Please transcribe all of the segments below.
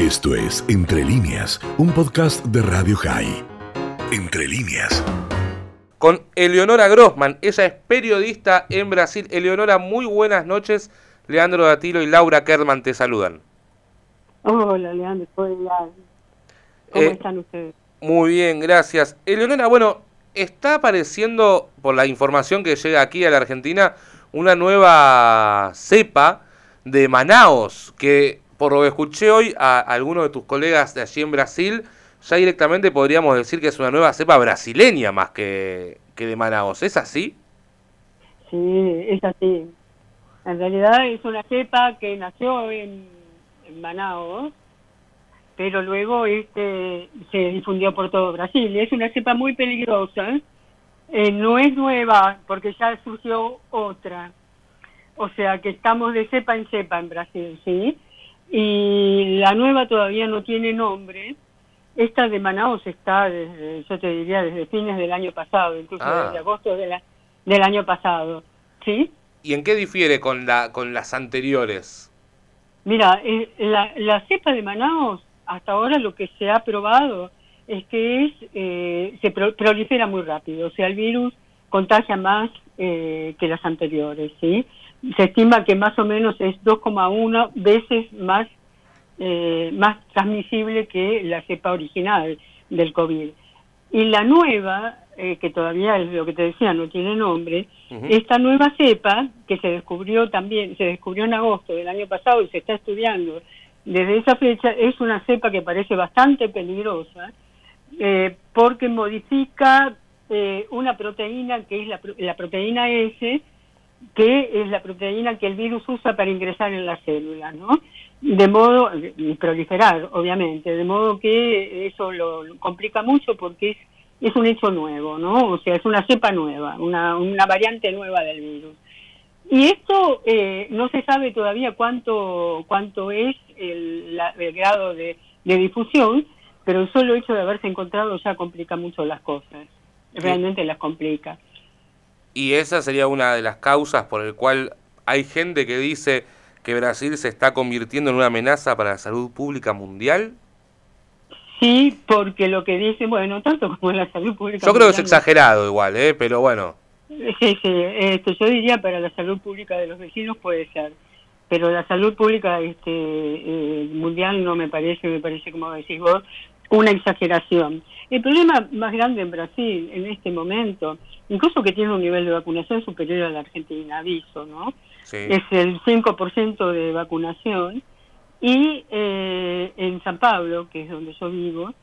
Esto es Entre líneas, un podcast de Radio High. Entre líneas. Con Eleonora Grossman, ella es periodista en Brasil. Eleonora, muy buenas noches. Leandro Datilo y Laura Kerman te saludan. Hola, Leandro. ¿Cómo Eh, están ustedes? Muy bien, gracias. Eleonora, bueno, está apareciendo, por la información que llega aquí a la Argentina, una nueva cepa de Manaos, que por lo que escuché hoy a algunos de tus colegas de allí en Brasil, ya directamente podríamos decir que es una nueva cepa brasileña más que, que de Manaos. ¿Es así? Sí, es así. En realidad es una cepa que nació en, en Manaus, pero luego este se difundió por todo Brasil. Es una cepa muy peligrosa. Eh, no es nueva porque ya surgió otra. O sea que estamos de cepa en cepa en Brasil, ¿sí? Y la nueva todavía no tiene nombre. Esta de Manaus está, desde, yo te diría, desde fines del año pasado, incluso Ah. desde agosto de la, del año pasado. ¿Sí? ¿Y en qué difiere con, la, con las anteriores? Mira, eh, la, la cepa de Manaus, hasta ahora lo que se ha probado es que es eh, se pro- prolifera muy rápido, o sea, el virus contagia más eh, que las anteriores, ¿sí? Se estima que más o menos es 2,1 veces más eh, más transmisible que la cepa original del COVID. Y la nueva, eh, que todavía es lo que te decía, no tiene nombre, esta nueva cepa, que se descubrió también, se descubrió en agosto del año pasado y se está estudiando desde esa fecha, es una cepa que parece bastante peligrosa, eh, porque modifica eh, una proteína que es la, la proteína S, que es la proteína que el virus usa para ingresar en las células, ¿no? De modo, y proliferar, obviamente, de modo que eso lo lo complica mucho porque es, es un hecho nuevo, ¿no? O sea, es una cepa nueva, una, una variante nueva del virus. Y esto eh, no se sabe todavía cuánto cuánto es el, la- el grado de, de difusión, pero el solo hecho de haberse encontrado ya complica mucho las cosas, realmente las complica. Y esa sería una de las causas por el cual hay gente que dice que Brasil se está convirtiendo en una amenaza para la salud pública mundial. Sí, porque lo que dice, bueno, tanto como la salud pública. Yo creo que es exagerado igual, ¿eh? pero bueno. Sí, sí, este, yo diría para la salud pública de los vecinos puede ser, pero la salud pública este, eh, mundial no me parece, me parece, como decís vos, una exageración. El problema más grande en Brasil en este momento, incluso que tiene un nivel de vacunación superior a la Argentina, aviso, ¿no? Sí. es el 5% de vacunación y eh, en San Pablo, que es donde yo vivo,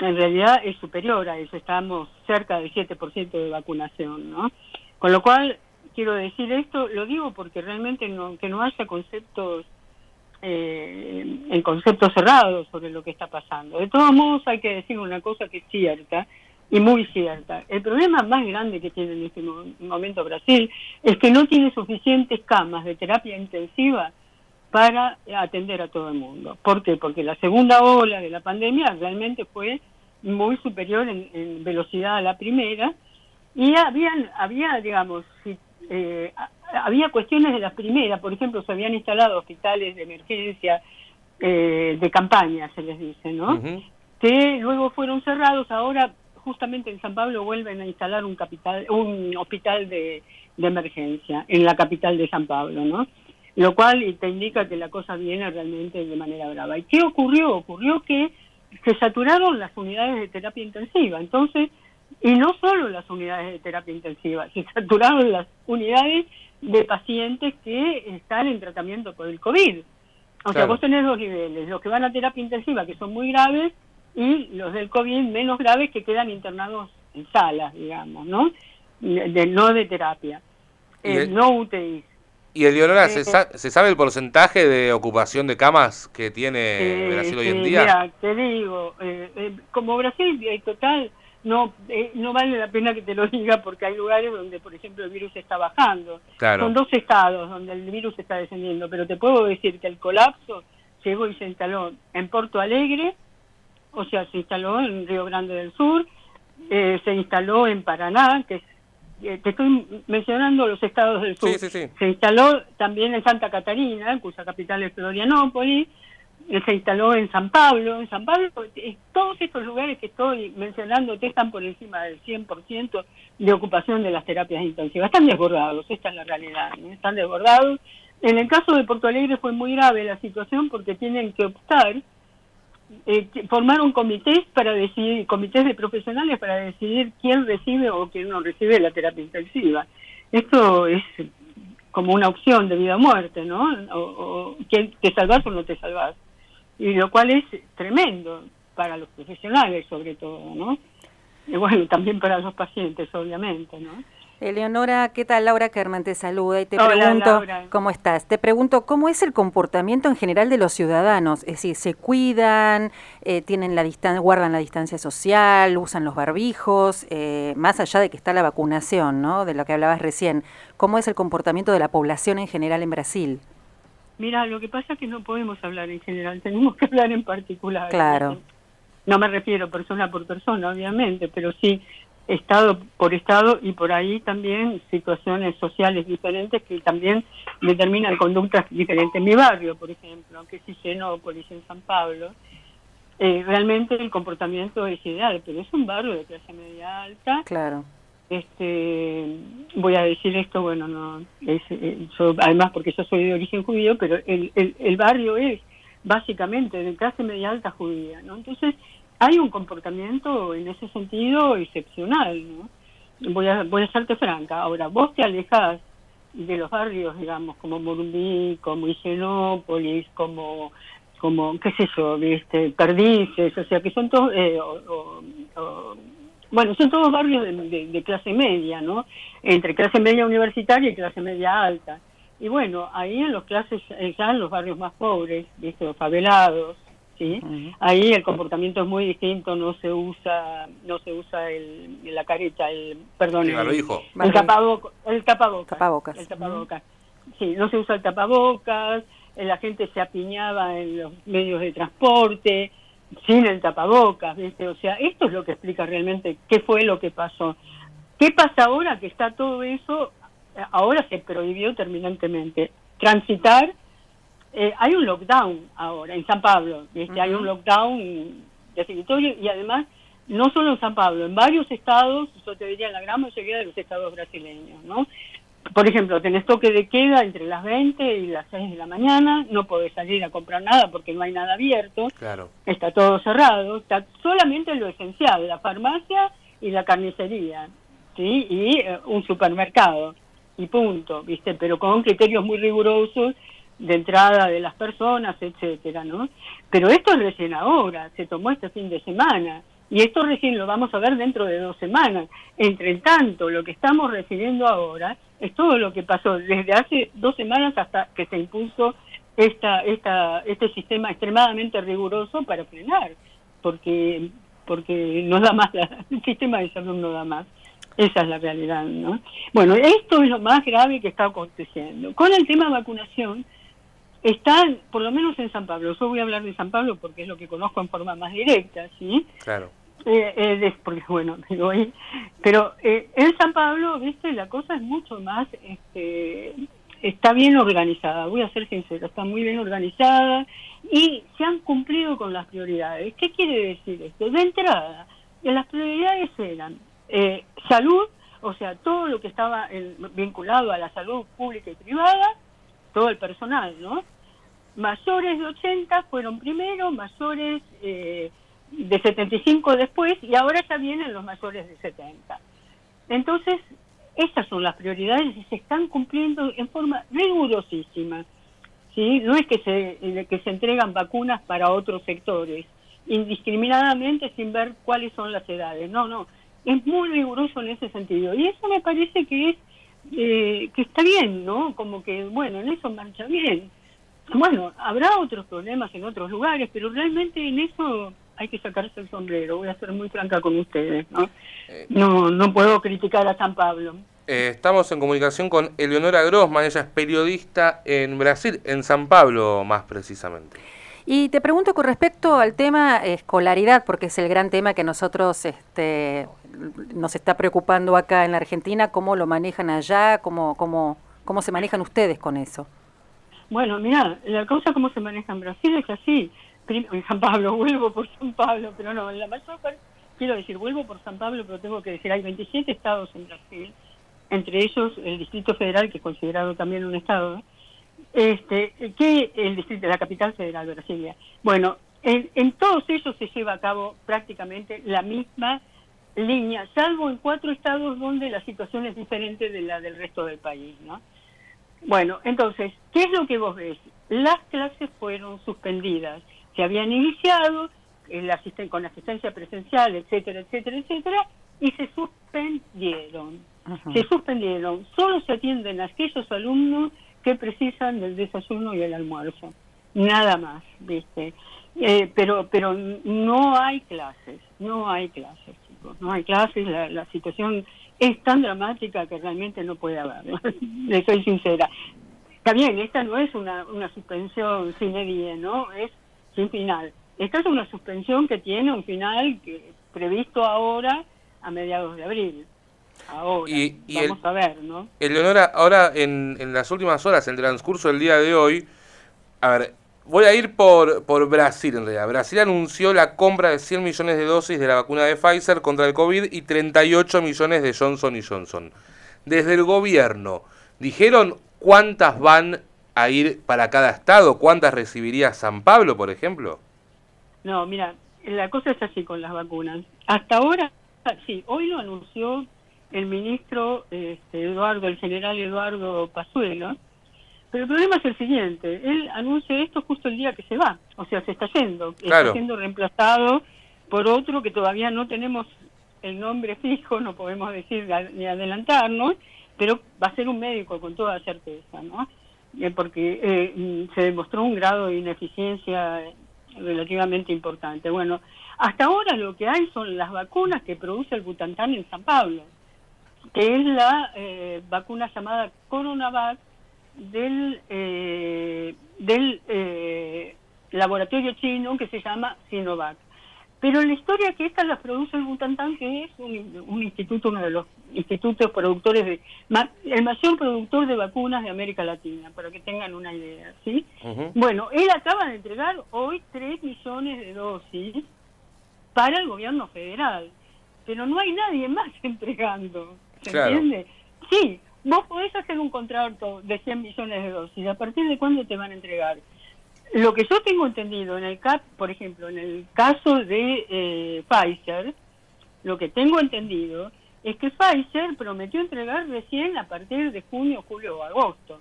en realidad es superior a eso, estamos cerca del 7% de vacunación, ¿no? Con lo cual, quiero decir esto, lo digo porque realmente no, que no haya conceptos eh, en conceptos cerrados sobre lo que está pasando. De todos modos, hay que decir una cosa que es cierta y muy cierta. El problema más grande que tiene en este mo- momento Brasil es que no tiene suficientes camas de terapia intensiva para atender a todo el mundo. ¿Por qué? Porque la segunda ola de la pandemia realmente fue muy superior en, en velocidad a la primera y habían, había, digamos, si- eh, había cuestiones de la primera, por ejemplo, se habían instalado hospitales de emergencia, eh, de campaña, se les dice, ¿no? Que luego fueron cerrados. Ahora, justamente en San Pablo, vuelven a instalar un, capital, un hospital de, de emergencia en la capital de San Pablo, ¿no? Lo cual te indica que la cosa viene realmente de manera brava. ¿Y qué ocurrió? Ocurrió que se saturaron las unidades de terapia intensiva. Entonces, y no solo las unidades de terapia intensiva, se saturaron las unidades de pacientes que están en tratamiento por el COVID. O sea, vos tenés dos niveles, los que van a terapia intensiva, que son muy graves, y los del COVID menos graves, que quedan internados en salas, digamos, ¿no? De, no de terapia, eh, el- no UTI. Y Eleonora, ¿se, Eh, sa- ¿se sabe el porcentaje de ocupación de camas que tiene Eh, Brasil hoy en día? mira, te digo, eh, como Brasil, eh, total, no eh, no vale la pena que te lo diga porque hay lugares donde, por ejemplo, el virus está bajando. Claro. Son dos estados donde el virus está descendiendo, pero te puedo decir que el colapso llegó y se instaló en Porto Alegre, o sea, se instaló en Río Grande del Sur, eh, se instaló en Paraná, que es eh, te estoy mencionando los estados del sur. Sí, sí, sí. Se instaló también en Santa Catarina, cuya capital es Florianópolis, se instaló en San Pablo. En San Pablo, todos estos lugares que estoy mencionando están por encima del 100% de ocupación de las terapias intensivas. Están desbordados, esta es la realidad, están desbordados. En el caso de Porto Alegre fue muy grave la situación porque tienen que optar, eh, formaron comités para decidir, comités de profesionales para decidir quién recibe o quién no recibe la terapia intensiva. Esto es como una opción de vida o muerte, ¿no? O, o te salvas o no te salvas. Y lo cual es tremendo para los profesionales, sobre todo, ¿no? Y bueno, también para los pacientes, obviamente, ¿no? Eleonora, ¿qué tal? Laura Kerman te saluda y te pregunto, ¿cómo estás? Te pregunto, ¿cómo es el comportamiento en general de los ciudadanos? Es decir, ¿se cuidan, eh, tienen la distancia, guardan la distancia social, usan los barbijos, eh, más allá de que está la vacunación, ¿no? De lo que hablabas recién, ¿cómo es el comportamiento de la población en general en Brasil? Mira, lo que pasa es que no podemos hablar en general, tenemos que hablar en particular. Claro. No me refiero persona por persona, obviamente, pero sí estado por estado y por ahí también situaciones sociales diferentes que también determinan conductas diferentes. Mi barrio, por ejemplo, aunque sí Genópolis, en San Pablo, eh, realmente el comportamiento es ideal, pero es un barrio de clase media alta. Claro. Este, voy a decir esto, bueno, no, es, eh, además porque yo soy de origen judío, pero el, el, el barrio es básicamente de clase media alta judía, ¿no? Entonces, hay un comportamiento en ese sentido excepcional, ¿no? Voy a, voy a serte franca. Ahora, vos te alejas de los barrios, digamos, como Morumbí, como Higienópolis, como, como, qué sé yo, ¿viste? Perdices, o sea, que son todos, eh, bueno, son todos barrios de, de, clase media, ¿no? Entre clase media universitaria y clase media alta. Y bueno, ahí en los clases, ya en los barrios más pobres, ¿viste? Los favelados, ¿sí? Ahí el comportamiento es muy distinto, no se usa no se usa el, la careta, el perdón, el, el, el, tapabocas, el tapabocas, el tapabocas. Sí, no se usa el tapabocas, la gente se apiñaba en los medios de transporte sin el tapabocas, ¿viste? O sea, esto es lo que explica realmente qué fue lo que pasó. ¿Qué pasa ahora que está todo eso? Ahora se prohibió terminantemente transitar eh, hay un lockdown ahora en San Pablo, este, hay un lockdown definitorio y además no solo en San Pablo, en varios estados, yo te diría en la gran mayoría de los estados brasileños, ¿no? Por ejemplo, tenés toque de queda entre las 20 y las 6 de la mañana, no podés salir a comprar nada porque no hay nada abierto, claro. está todo cerrado, está solamente lo esencial, la farmacia y la carnicería, ¿sí? Y eh, un supermercado, y punto, ¿viste? Pero con criterios muy rigurosos de entrada de las personas, etcétera, ¿no? Pero esto es recién ahora, se tomó este fin de semana y esto recién lo vamos a ver dentro de dos semanas. Entre tanto, lo que estamos recibiendo ahora es todo lo que pasó desde hace dos semanas hasta que se impuso esta, esta, este sistema extremadamente riguroso para frenar, porque porque no da más, el sistema de salud no da más. Esa es la realidad, ¿no? Bueno, esto es lo más grave que está aconteciendo. Con el tema de vacunación, están, por lo menos en San Pablo, yo voy a hablar de San Pablo porque es lo que conozco en forma más directa, ¿sí? Claro. Eh, eh, porque bueno, pero, pero eh, en San Pablo, viste, la cosa es mucho más, este, está bien organizada, voy a ser sincero, está muy bien organizada y se han cumplido con las prioridades. ¿Qué quiere decir esto? De entrada, las prioridades eran eh, salud, o sea, todo lo que estaba vinculado a la salud pública y privada, todo el personal, ¿no? mayores de 80 fueron primero, mayores eh, de 75 después y ahora ya vienen los mayores de 70. Entonces, estas son las prioridades y se están cumpliendo en forma rigurosísima. ¿sí? No es que se, eh, que se entregan vacunas para otros sectores indiscriminadamente sin ver cuáles son las edades. No, no, es muy riguroso en ese sentido. Y eso me parece que es eh, que está bien, ¿no? Como que, bueno, en eso marcha bien. Bueno, habrá otros problemas en otros lugares, pero realmente en eso hay que sacarse el sombrero. Voy a ser muy franca con ustedes, ¿no? Eh, no, no puedo criticar a San Pablo. Eh, estamos en comunicación con Eleonora Grossman, ella es periodista en Brasil, en San Pablo más precisamente. Y te pregunto con respecto al tema escolaridad, porque es el gran tema que nosotros este, nos está preocupando acá en la Argentina, ¿cómo lo manejan allá? ¿Cómo, cómo, cómo se manejan ustedes con eso? Bueno, mira, la cosa como se maneja en Brasil es así. En San Pablo, vuelvo por San Pablo, pero no, en la mayor parte, quiero decir, vuelvo por San Pablo, pero tengo que decir, hay 27 estados en Brasil, entre ellos el Distrito Federal, que es considerado también un estado, este, que el distrito, la capital federal de Brasilia. Bueno, en, en todos ellos se lleva a cabo prácticamente la misma línea, salvo en cuatro estados donde la situación es diferente de la del resto del país, ¿no? Bueno, entonces, ¿qué es lo que vos ves? Las clases fueron suspendidas, se habían iniciado con asistencia presencial, etcétera, etcétera, etcétera, y se suspendieron. Se suspendieron. Solo se atienden a aquellos alumnos que precisan del desayuno y el almuerzo. Nada más, ¿viste? Eh, pero, pero no hay clases, no hay clases, chicos, no hay clases. La, la situación es tan dramática que realmente no puede haber, le soy sincera. Está bien, esta no es una, una suspensión sin ¿no? Es sin final. Esta es una suspensión que tiene un final que, previsto ahora a mediados de abril. Ahora, y, vamos a ver, ¿no? Eleonora, ahora en, en las últimas horas, en el transcurso del día de hoy, a ver, Voy a ir por, por Brasil en realidad. Brasil anunció la compra de 100 millones de dosis de la vacuna de Pfizer contra el COVID y 38 millones de Johnson y Johnson. Desde el gobierno, ¿dijeron cuántas van a ir para cada estado? ¿Cuántas recibiría San Pablo, por ejemplo? No, mira, la cosa es así con las vacunas. Hasta ahora, sí, hoy lo anunció el ministro este, Eduardo, el general Eduardo Pazuelo, pero el problema es el siguiente, él anuncia esto justo el día que se va, o sea, se está yendo, está siendo reemplazado por otro que todavía no tenemos el nombre fijo, no podemos decir ni adelantarnos, pero va a ser un médico con toda certeza, ¿no? Eh, porque eh, se demostró un grado de ineficiencia relativamente importante. Bueno, hasta ahora lo que hay son las vacunas que produce el Butantan en San Pablo, que es la eh, vacuna llamada Coronavac, del, eh, del laboratorio chino que se llama Sinovac. Pero la historia que esta la produce el Butantan, que es un, instituto, uno de los institutos productores de, el mayor productor de vacunas de América Latina, para que tengan una idea, ¿sí? Bueno, él acaba de entregar hoy 3 millones de dosis para el gobierno federal, pero no hay nadie más entregando, ¿se entiende? Sí, vos podés hacer un contrato de 100 millones de dosis. ¿A partir de cuándo te van a entregar? Lo que yo tengo entendido en el CAP, por ejemplo, en el caso de eh, Pfizer, lo que tengo entendido es que Pfizer prometió entregar recién a partir de junio, julio o agosto.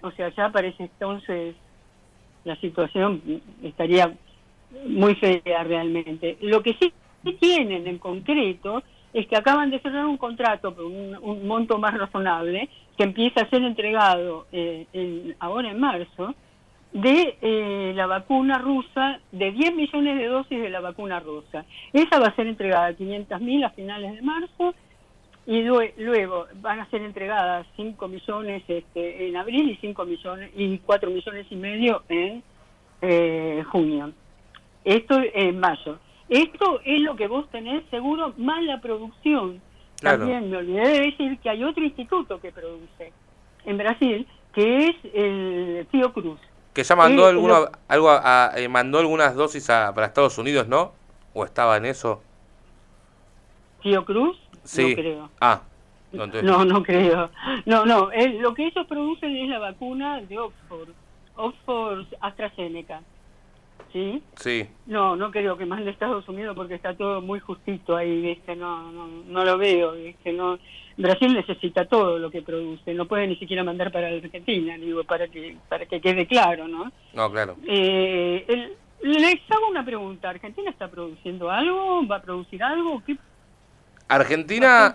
O sea, ya parece entonces la situación estaría muy fea realmente. Lo que sí tienen en concreto es que acaban de cerrar un contrato por un, monto más razonable que empieza a ser entregado eh, ahora en marzo de eh, la vacuna rusa, de 10 millones de dosis de la vacuna rusa. Esa va a ser entregada a 500.000 a finales de marzo y luego van a ser entregadas 5 millones este, en abril y 5 millones y 4 millones y medio en eh, junio. Esto en mayo. Esto es lo que vos tenés seguro, más la producción. También me olvidé de decir que hay otro instituto que produce en Brasil, que es el Fiocruz. Que ya mandó, alguno, algo eh, mandó algunas dosis para Estados Unidos, ¿no? ¿O estaba en eso? ¿Fiocruz? Sí. No creo. Ah, no, no, creo. No, no, lo que ellos producen es la vacuna de Oxford, Oxford AstraZeneca. ¿Sí? Sí. No, no creo que más de Estados Unidos porque está todo muy justito ahí, ¿viste? No, no, no lo veo, ¿viste? No, Brasil necesita todo lo que produce, no puede ni siquiera mandar para la Argentina, digo, para que para que quede claro, ¿no? No, claro. Eh, el, les hago una pregunta, ¿Argentina está produciendo algo? ¿Va a producir algo? ¿Qué Argentina...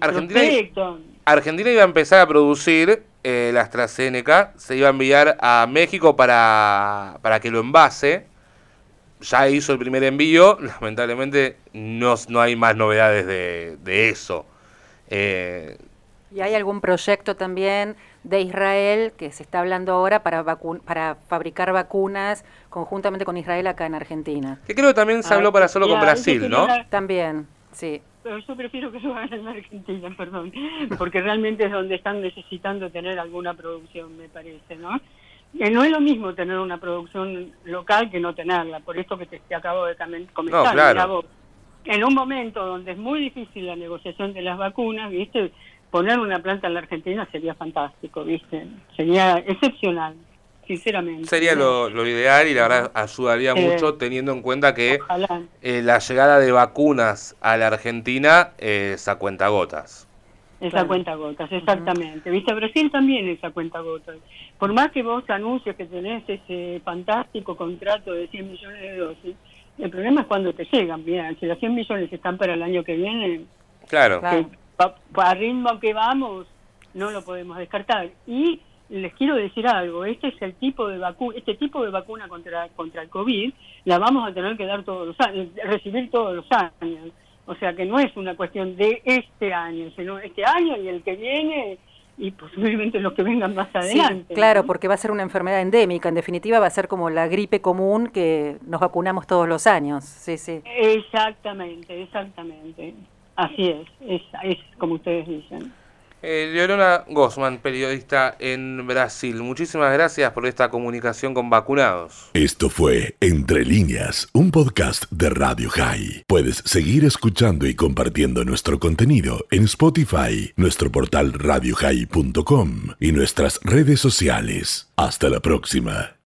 Argentina, Argentina iba a empezar a producir eh, la AstraZeneca, se iba a enviar a México para, para que lo envase. Ya hizo el primer envío, lamentablemente no, no hay más novedades de, de eso. Eh, ¿Y hay algún proyecto también de Israel que se está hablando ahora para, para fabricar vacunas conjuntamente con Israel acá en Argentina? Que creo que también se habló para hacerlo con Brasil, ¿no? También, sí. Pero yo prefiero que lo hagan en Argentina, perdón, porque realmente es donde están necesitando tener alguna producción, me parece, ¿no? Eh, no es lo mismo tener una producción local que no tenerla, por esto que te, acabo de comentar. En un momento donde es muy difícil la negociación de las vacunas, ¿viste? Poner una planta en la Argentina sería fantástico, ¿viste? Sería excepcional sinceramente. Sería lo, ideal y la verdad ayudaría mucho teniendo en cuenta que eh, la llegada de vacunas a la Argentina es a cuentagotas. Es a cuentagotas, exactamente. ¿Viste? Brasil también es a cuentagotas. Por más que vos anuncies que tenés ese fantástico contrato de 100 millones de dosis, el problema es cuando te llegan. Bien, si los 100 millones están para el año que viene, claro. a ritmo que vamos, no lo podemos descartar. Y les quiero decir algo, este es el tipo de vacuna, este tipo de vacuna contra contra el COVID la vamos a tener que dar todos los años, recibir todos los años. O sea que no es una cuestión de este año, sino este año y el que viene y posiblemente los que vengan más adelante. claro, porque va a ser una enfermedad endémica, en definitiva va a ser como la gripe común que nos vacunamos todos los años. Sí, sí. Exactamente, exactamente. Así es, es, es como ustedes dicen. Eh, Leonora Gosman, periodista en Brasil. Muchísimas gracias por esta comunicación con vacunados. Esto fue Entre líneas, un podcast de Radio High. Puedes seguir escuchando y compartiendo nuestro contenido en Spotify, nuestro portal radiohigh.com y nuestras redes sociales. Hasta la próxima.